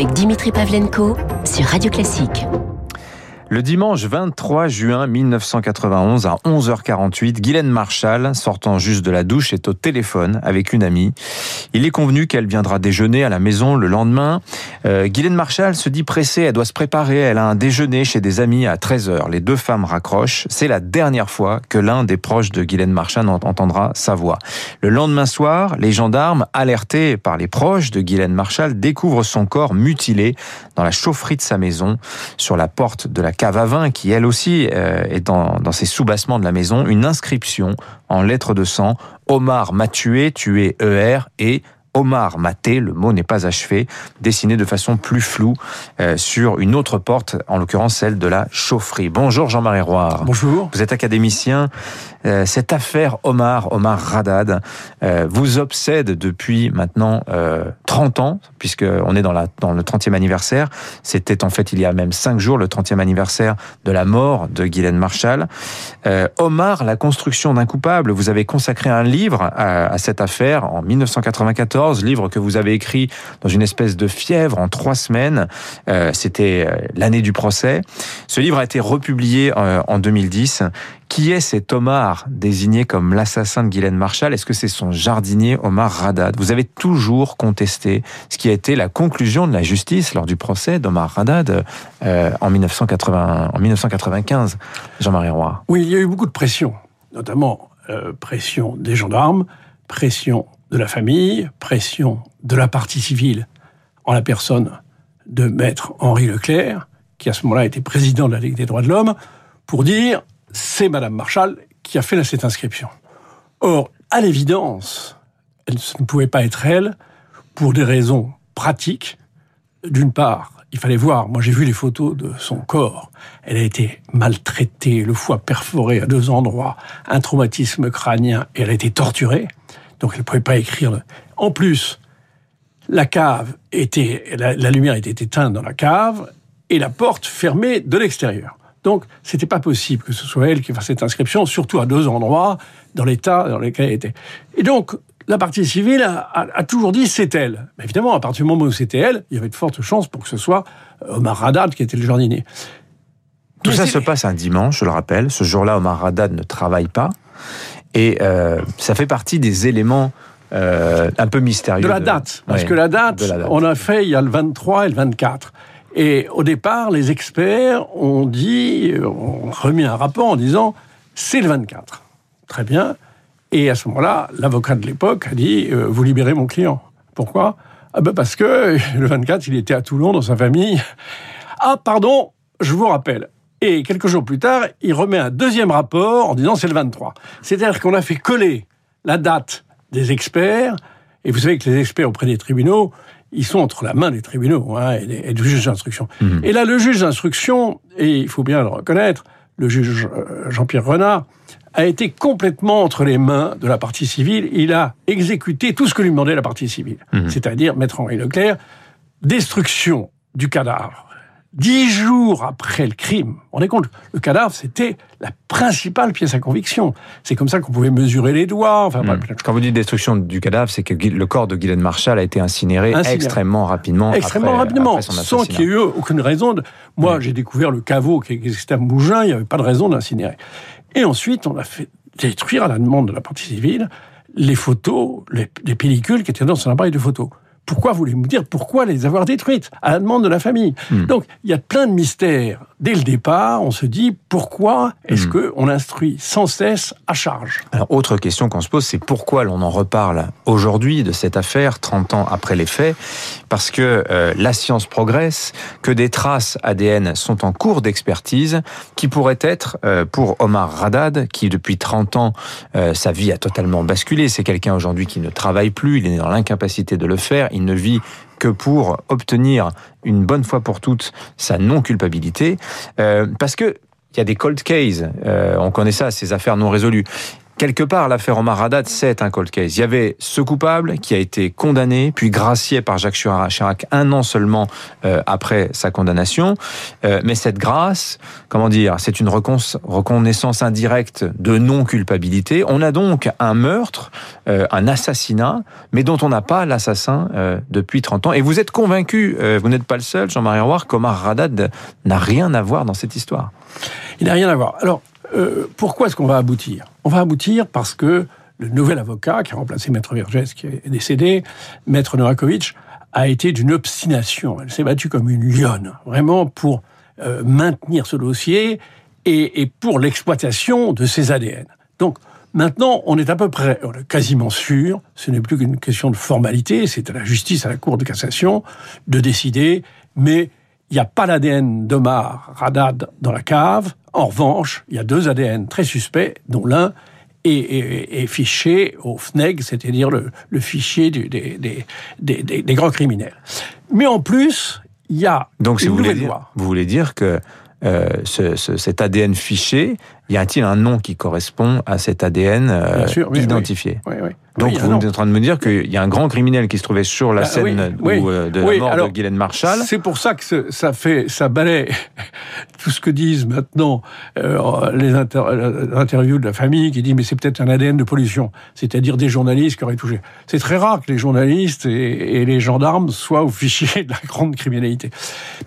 avec Dimitri Pavlenko sur Radio Classique. Le dimanche 23 juin 1991 à 11h48, Guylaine Marshall, sortant juste de la douche, est au téléphone avec une amie. Il est convenu qu'elle viendra déjeuner à la maison le lendemain. Euh, Guylaine Marshall se dit pressée, elle doit se préparer, elle a un déjeuner chez des amis à 13h. Les deux femmes raccrochent. C'est la dernière fois que l'un des proches de Guylaine Marshall entendra sa voix. Le lendemain soir, les gendarmes, alertés par les proches de Guylaine Marshall, découvrent son corps mutilé dans la chaufferie de sa maison, sur la porte de la cave qui elle aussi euh, est dans, dans ses sous-bassements de la maison, une inscription en lettres de sang. Omar m'a tué, tué ER et Omar Maté, le mot n'est pas achevé, dessiné de façon plus floue euh, sur une autre porte, en l'occurrence celle de la chaufferie. Bonjour Jean-Marie Roire. Bonjour. Vous êtes académicien. Euh, cette affaire Omar, Omar Radad, euh, vous obsède depuis maintenant 30 ans, puisqu'on est dans, la, dans le 30e anniversaire. C'était en fait il y a même 5 jours, le 30e anniversaire de la mort de Guylaine Marshall. Omar, la construction d'un coupable, vous avez consacré un livre à, à cette affaire en 1994 livre que vous avez écrit dans une espèce de fièvre en trois semaines. Euh, C'était l'année du procès. Ce livre a été republié euh, en 2010. Qui est cet Omar désigné comme l'assassin de Guylaine Marshall Est-ce que c'est son jardinier Omar Radad Vous avez toujours contesté ce qui a été la conclusion de la justice lors du procès d'Omar Radad euh, en, 1980, en 1995, Jean-Marie Roy. Oui, il y a eu beaucoup de pression, notamment euh, pression des gendarmes, pression de la famille, pression de la partie civile en la personne de maître Henri Leclerc, qui à ce moment-là était président de la Ligue des droits de l'homme, pour dire c'est Madame Marshall qui a fait cette inscription. Or, à l'évidence, elle ne pouvait pas être elle pour des raisons pratiques. D'une part, il fallait voir, moi j'ai vu les photos de son corps, elle a été maltraitée, le foie perforé à deux endroits, un traumatisme crânien, et elle a été torturée donc elle ne pouvait pas écrire. En plus, la cave était, la, lumière était éteinte dans la cave et la porte fermée de l'extérieur. Donc, c'était pas possible que ce soit elle qui fasse cette inscription, surtout à deux endroits dans l'état dans lequel elle était. Et donc, la partie civile a, toujours dit c'est elle. Mais évidemment, à partir du moment où c'était elle, il y avait de fortes chances pour que ce soit Omar Haddad qui était le jardinier. Tout ça se passe un dimanche, je le rappelle. Ce jour-là, Omar Haddad ne travaille pas. Et euh, ça fait partie des éléments euh, un peu mystérieux. De la date. parce que la date, on a fait, il y a le 23 et le 24. Et au départ, les experts ont dit, ont remis un rapport en disant, c'est le 24. Très bien. Et à ce moment-là, l'avocat de l'époque a dit, euh, vous libérez mon client. Pourquoi? Ah ben Parce que le 24, il était à Toulon dans sa famille. Ah, pardon, je vous rappelle, et quelques jours plus tard, il remet un deuxième rapport en disant c'est le 23. C'est-à-dire qu'on a fait coller la date des experts, et vous savez que les experts auprès des tribunaux, ils sont entre la main des tribunaux hein, et, du juge d'instruction. Mhm. Et là, le juge d'instruction, et il faut bien le reconnaître, le juge euh, Jean-Pierre Renard, a été complètement entre les mains de la partie civile. Il a exécuté tout ce que lui demandait la partie civile. Mhm. C'est-à-dire, Maître Henri Leclerc, destruction du cadavre, Dix jours après le crime, on est compte, le cadavre, c'était la principale pièce à conviction. C'est comme ça qu'on pouvait mesurer les doigts. Enfin, hmm. Quand vous dites destruction du cadavre, c'est que le corps de Guylaine Marshall a été incinéré, extrêmement rapidement. Extrêmement rapidement, sans qu'il y ait eu aucune raison. De... Moi, hmm. j'ai découvert le caveau qui existait à Mougin, il n'y avait pas de raison d'incinérer. Et ensuite, on a fait détruire à la demande de la partie civile les photos, les, les pellicules qui étaient dans son appareil de photo pourquoi voulez-vous dire pourquoi les avoir détruites à la demande de la famille hmm. Donc il y a plein de mystères. Dès le départ, on se dit pourquoi est-ce hmm. que on instruit sans cesse à charge? Alors autre question qu'on se pose, c'est pourquoi l'on en reparle aujourd'hui de cette affaire 30 ans après les faits? Parce que euh, la science progresse, que des traces ADN sont en cours d'expertise qui pourraient être euh, pour Omar Radad qui depuis 30 ans euh, sa vie a totalement basculé, c'est quelqu'un aujourd'hui qui ne travaille plus, il est dans l'incapacité de le faire, il ne vit que pour obtenir une bonne fois pour toutes sa non-culpabilité, euh, parce que il y a des cold cases, euh, on connaît ça, ces affaires non résolues quelque part, l'affaire Omar Haddad, c'est un cold case. Il y avait ce coupable qui a été condamné, puis gracié par Jacques Chirac un an seulement euh, après sa condamnation. Euh, mais cette grâce, comment dire, c'est une reconnaissance indirecte de non-culpabilité. On a donc un meurtre euh, un assassinat, mais dont on n'a pas l'assassin depuis 30 ans. Et vous êtes convaincu, vous n'êtes pas le seul, Jean-Marie Roire, qu'Omar Haddad n'a rien à voir dans cette histoire. Il n'a rien à voir. Alors, pourquoi est-ce qu'on va aboutir? On va aboutir parce que le nouvel avocat qui a remplacé Maître Vergès, qui est décédé, Maître Novakovic, a été d'une obstination. Elle s'est battue comme une lionne, vraiment pour euh, maintenir ce dossier et, et pour l'exploitation de ses ADN. Donc, Maintenant, on est à peu près, on est quasiment sûr, ce n'est plus qu'une question de formalité, c'est à la justice, à la Cour de cassation, de décider, mais il n'y a pas l'ADN d'Omar Radad dans la cave. En revanche, il y a deux ADN très suspects, dont l'un est, fiché au FNEG, c'est-à-dire le, fichier des, des, des, grands criminels. Mais en plus, il y a Donc, une vous voulez dire, Vous voulez dire que euh, ce, cet ADN fiché, y a-t-il un nom qui correspond à cet ADN euh, identifié? Oui, oui, Donc vous êtes en train de me dire qu'il y a un grand criminel qui se trouvait sur la bah, scène euh, de la mort de Guylaine Marshall. C'est pour ça que ça fait, ça balaie tout ce que disent maintenant les interviews de la famille qui disent mais c'est peut-être un ADN de pollution, c'est-à-dire des journalistes qui auraient touché. C'est très rare que les journalistes et les gendarmes soient au fichier de la grande criminalité.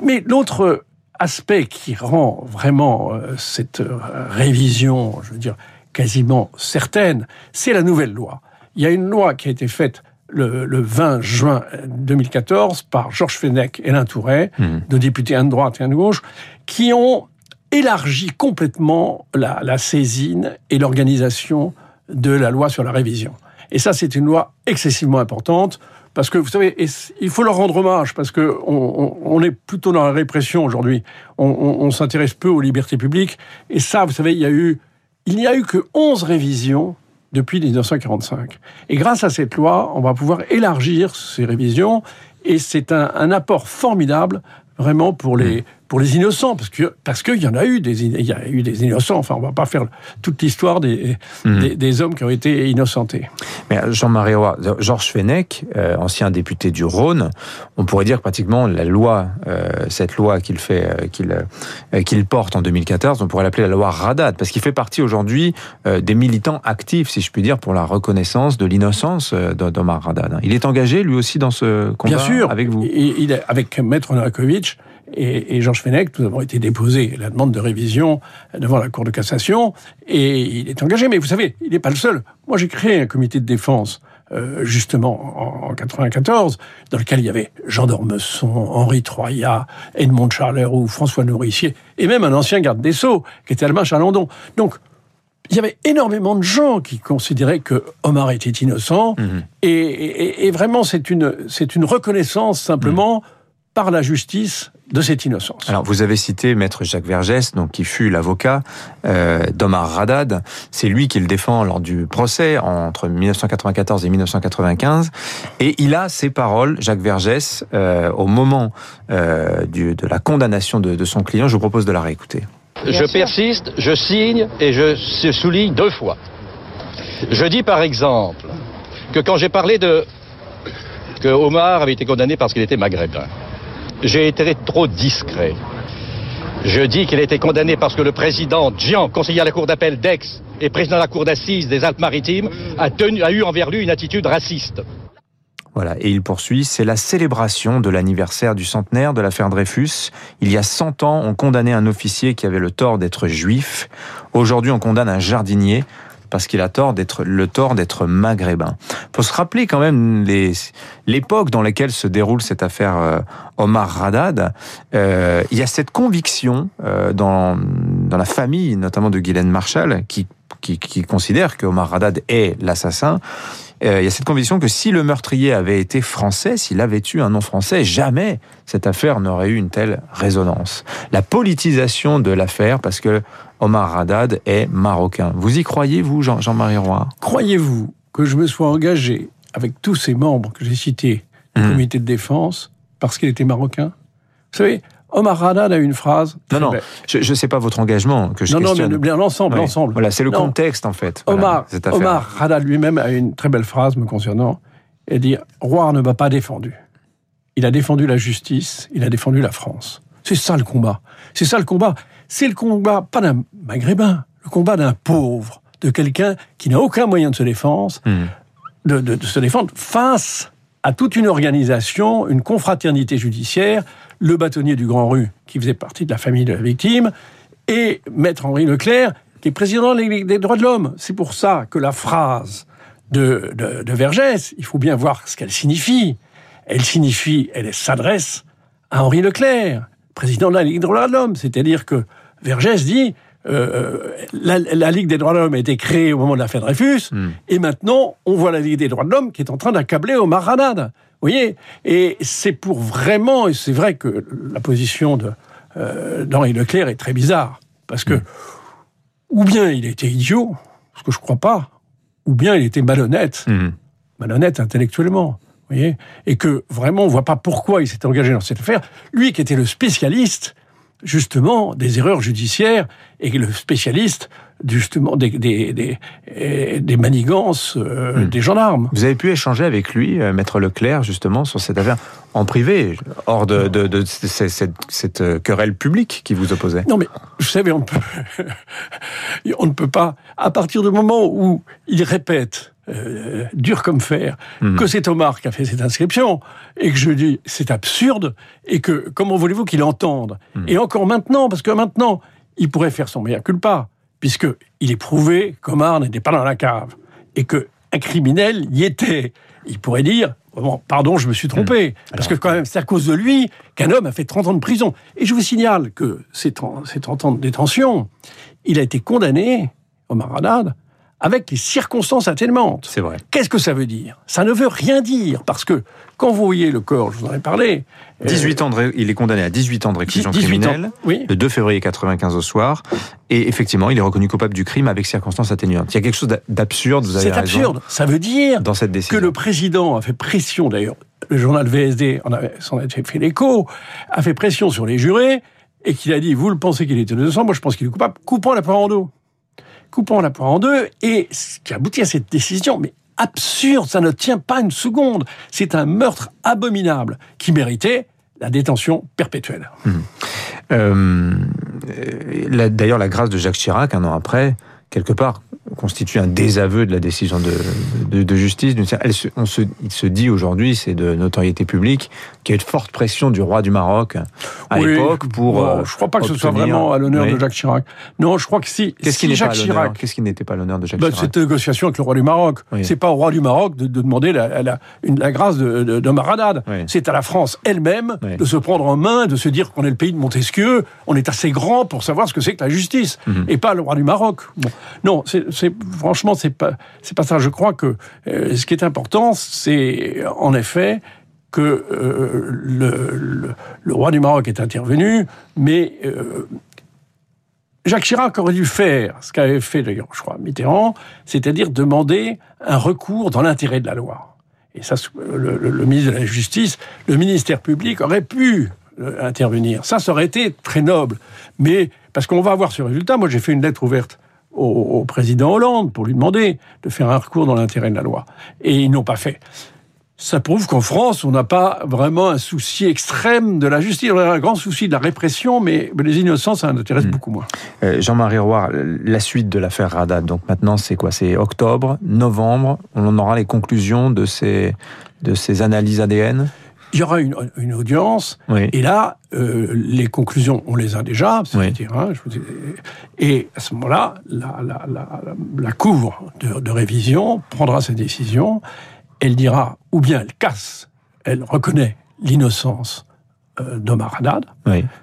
Mais l'autre aspect qui rend vraiment euh, cette euh, révision, je veux dire, quasiment certaine, c'est la nouvelle loi. Il y a une loi qui a été faite le, 20 juin 2014 par Georges Fenech et Alain Touret, mmh. deux députés, un de droite et un de gauche, qui ont élargi complètement la, la saisine et l'organisation de la loi sur la révision. Et ça, c'est une loi excessivement importante parce que vous savez, il faut leur rendre hommage parce que on, on, est plutôt dans la répression aujourd'hui. On, on s'intéresse peu aux libertés publiques et ça, vous savez, il y a eu, il n'y a eu que 11 révisions depuis 1945. Et grâce à cette loi, on va pouvoir élargir ces révisions et c'est un, un apport formidable vraiment pour les, mmh pour les innocents, parce que parce qu'il y en a eu des il y a eu des innocents. Enfin, on va pas faire toute l'histoire des, mhm. des, hommes qui ont été innocentés. Mais euh, Jean-Marie Roy, Georges Fenech, euh, ancien député du Rhône, on pourrait dire que pratiquement la loi, euh, cette loi qu'il fait, qu'il qu'il porte en 2014, on pourrait l'appeler la loi Radad, parce qu'il fait partie aujourd'hui des militants actifs, si je puis dire, pour la reconnaissance de l'innocence d'Omar Radad. Il est engagé lui aussi dans ce combat Bien sûr, avec vous? Il est avec Maître Novakovic et, Georges Fenech, nous avons été déposés la demande de révision devant la Cour de cassation, et il est engagé. Mais vous savez, il n'est pas le seul. Moi, j'ai créé un comité de défense euh, justement en, 94, dans lequel il y avait Jean d'Ormesson, Henri Troyat, Edmond Charleroux, François Nourricier, et même un ancien garde des Sceaux, qui était Alma Chalandon. Donc, il y avait énormément de gens qui considéraient que Omar était innocent, mhm. et, vraiment c'est une, c'est une reconnaissance simplement mhm. Par la justice de cette innocence. Alors, vous avez cité Maître Jacques Vergès, donc qui fut l'avocat euh, d'Omar Radad. C'est lui qui le défend lors du procès entre 1994 et 1995. Et il a ces paroles, Jacques Vergès, euh, au moment euh, du, de la condamnation de, de, son client. Je vous propose de la réécouter. Je persiste, je signe et je souligne deux fois. Je dis par exemple que quand j'ai parlé de que Omar avait été condamné parce qu'il était maghrébin, j'ai été trop discret. Je dis qu'il a été condamné parce que le président Jean, conseiller à la cour d'appel d'Aix et président de la cour d'assises des Alpes-Maritimes, a, a eu envers lui une attitude raciste. Voilà, et il poursuit, c'est la célébration de l'anniversaire du centenaire de l'affaire Dreyfus. Il y a 100 ans, on condamnait un officier qui avait le tort d'être juif. Aujourd'hui, on condamne un jardinier parce qu'il a tort d'être le tort d'être maghrébin. Faut se rappeler quand même l'époque dans laquelle se déroule cette affaire euh, Omar Radad. Euh, il y a cette conviction euh, dans dans la famille, notamment de Guylaine Marshall, qui qui, qui considère que Omar Radad est l'assassin. Il y a cette conviction que si le meurtrier avait été français, s'il avait eu un nom français, jamais cette affaire n'aurait eu une telle résonance. La politisation de l'affaire, parce que Omar Haddad est marocain. Vous y croyez, vous, Jean-Marie Roy? Croyez-vous que je me sois engagé avec tous ces membres que j'ai cités du hmm. comité de défense parce qu'il était marocain? Vous savez, Omar Haddad a une phrase. Non, non, je ne sais pas votre engagement que je non, questionne. Non, mais l'ensemble, l'ensemble. Voilà, c'est le contexte en fait. Omar, Omar Haddad lui-même a une très belle phrase me concernant. Il dit Roi ne m'a pas défendu. Il a défendu la justice, il a défendu la France. C'est ça le combat. C'est ça le combat. C'est le combat, pas d'un maghrébin, le combat d'un pauvre, de quelqu'un qui n'a aucun moyen de se défendre, hmm. de, se défendre face à toute une organisation, une confraternité judiciaire, le bâtonnier du Grand Rue, qui faisait partie de la famille de la victime, et Maître Henri Leclerc, qui est président de la Ligue des droits de l'homme. C'est pour ça que la phrase de, de, de Vergès, il faut bien voir ce qu'elle signifie. Elle signifie, elle s'adresse à Henri Leclerc, président de la Ligue des droits de l'homme. C'est-à-dire que Vergès dit euh, la, Ligue des droits de l'homme a été créée au moment de l'affaire Dreyfus, hmm. et maintenant, on voit la Ligue des droits de l'homme qui est en train d'accabler Omar Haddad. Vous voyez Et c'est pour vraiment, et c'est vrai que la position de, euh, d'Henri Leclerc est très bizarre, parce que, hmm. ou bien il était idiot, ce que je crois pas, ou bien il était malhonnête, hmm. malhonnête intellectuellement. Vous voyez et que vraiment on voit pas pourquoi il s'était engagé dans cette affaire. Lui qui était le spécialiste justement des erreurs judiciaires et le spécialiste justement des, des, des, des manigances euh, hmm. des gendarmes. Vous avez pu échanger avec lui, euh, Maître Leclerc, justement, sur cette affaire en privé, hors de, de, de, cette, cette, euh, querelle publique qui vous opposait Non mais, vous savez, on, peut, on ne peut pas, à partir du moment où il répète euh, dur comme fer, mhm. que c'est Omar qui a fait cette inscription, et que je dis c'est absurde, et que comment voulez-vous qu'il entende mhm. Et encore maintenant, parce que maintenant, il pourrait faire son mea culpa, puisque il est prouvé qu'Omar n'était pas dans la cave, et que un criminel y était. Il pourrait dire Bon, pardon, je me suis trompé. Mhm. Parce que quand même, c'est à cause de lui qu'un homme a fait 30 ans de prison. Et je vous signale que ces 30, ces 30 ans de détention, il a été condamné, Omar Haddad, avec les circonstances atténuantes. C'est vrai. Qu'est-ce que ça veut dire? Ça ne veut rien dire, parce que quand vous voyez le corps, je vous en ai parlé... 18 euh, ans de, il est condamné à 18 ans de réclusion criminelle, oui. le 2 février 95 au soir, et effectivement, il est reconnu coupable du crime avec circonstances atténuantes. Il y a quelque chose d'absurde, vous avez. C'est absurde. Ça veut dire dans cette décision. que le président a fait pression, d'ailleurs, le journal VSD s'en a fait l'écho, a fait pression sur les jurés, et qu'il a dit, vous le pensez qu'il était innocent, moi je pense qu'il est coupable, coupons la poire en dos coupant la poire en deux, et ce qui aboutit à cette décision, mais absurde, ça ne tient pas une seconde. C'est un meurtre abominable qui méritait la détention perpétuelle. Mmh. Euh, D'ailleurs, la grâce de Jacques Chirac, un an après, quelque part, constitue un désaveu de la décision de, de, justice. Elle se, on se, il se dit aujourd'hui, c'est de notoriété publique, qu'il y a une forte pression du roi du Maroc à l'époque pour. Bon, je ne crois pas que ce soit vraiment à l'honneur de Jacques Chirac. Non, je crois que si. Qu'est-ce qui Jacques Chirac Qu'est-ce qui n'était pas l'honneur de Jacques bah, Chirac Cette négociation avec le roi du Maroc. C'est pas au roi du Maroc de, demander la, la, une, la grâce de, de. C'est à la France elle-même de se prendre en main, de se dire qu'on est le pays de Montesquieu. On est assez grand pour savoir ce que c'est que la justice, mhm. et pas le roi du Maroc. Bon. Non, c'est franchement, c'est pas, c'est pas ça. Je crois que euh, ce qui est important, c'est en effet que euh, le, roi du Maroc est intervenu, mais euh, Jacques Chirac aurait dû faire ce qu'avait fait d'ailleurs, je crois, Mitterrand, c'est-à-dire demander un recours dans l'intérêt de la loi. Et ça, le, le, ministre de la Justice, le ministère public aurait pu intervenir. Ça, ça aurait été très noble. Mais parce qu'on va avoir ce résultat, moi j'ai fait une lettre ouverte au, président Hollande pour lui demander de faire un recours dans l'intérêt de la loi. Et ils n'ont pas fait. Ça prouve qu'en France, on n'a pas vraiment un souci extrême de la justice. On a un grand souci de la répression, mais les innocents, ça nous intéresse hmm. beaucoup moins. Euh, Jean-Marie Roy, la suite de l'affaire Radat, donc maintenant, c'est quoi? C'est octobre, novembre, on aura les conclusions de ces, de ces analyses ADN il y aura une, une audience, et là, euh, les conclusions, on les a déjà, hein, et à ce moment-là, la, la, la, la, Cour de, de, révision prendra sa décision, elle dira, ou bien elle casse, elle reconnaît l'innocence euh, d'Omar Haddad,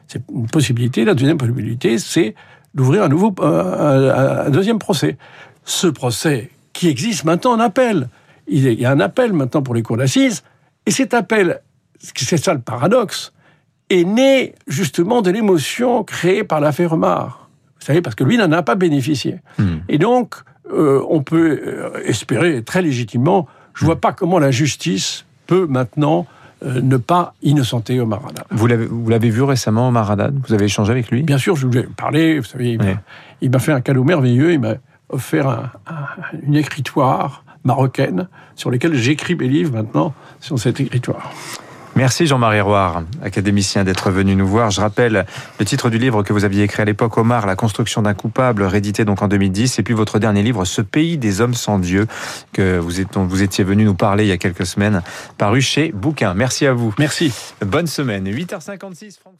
c'est une possibilité, la deuxième possibilité, c'est d'ouvrir un nouveau, euh, un deuxième procès. Ce procès qui existe maintenant en appel, il y a un appel maintenant pour les cours d'assises, et cet appel c'est ça le paradoxe, est né justement de l'émotion créée par l'affaire Omar. Vous savez, parce que lui n'en a pas bénéficié. Hmm. Et donc, euh, on peut euh, espérer très légitimement, je ne vois pas comment la justice peut maintenant euh, ne pas innocenter Omar Haddad. Vous l'avez vu récemment, Omar Haddad? Vous avez échangé avec lui? Bien sûr, je lui ai parlé. Vous savez, il m'a fait un cadeau merveilleux. Il m'a offert une écritoire marocaine sur laquelle j'écris mes livres maintenant sur cette écritoire. Merci Jean-Marie Roire, académicien, d'être venu nous voir. Je rappelle le titre du livre que vous aviez écrit à l'époque, Omar, La construction d'un coupable, réédité donc en 2010, et puis votre dernier livre, Ce pays des hommes sans Dieu, que vous, étiez venu nous parler il y a quelques semaines, paru chez Bouquin. Merci à vous. Merci. Bonne semaine. 8h56, Franck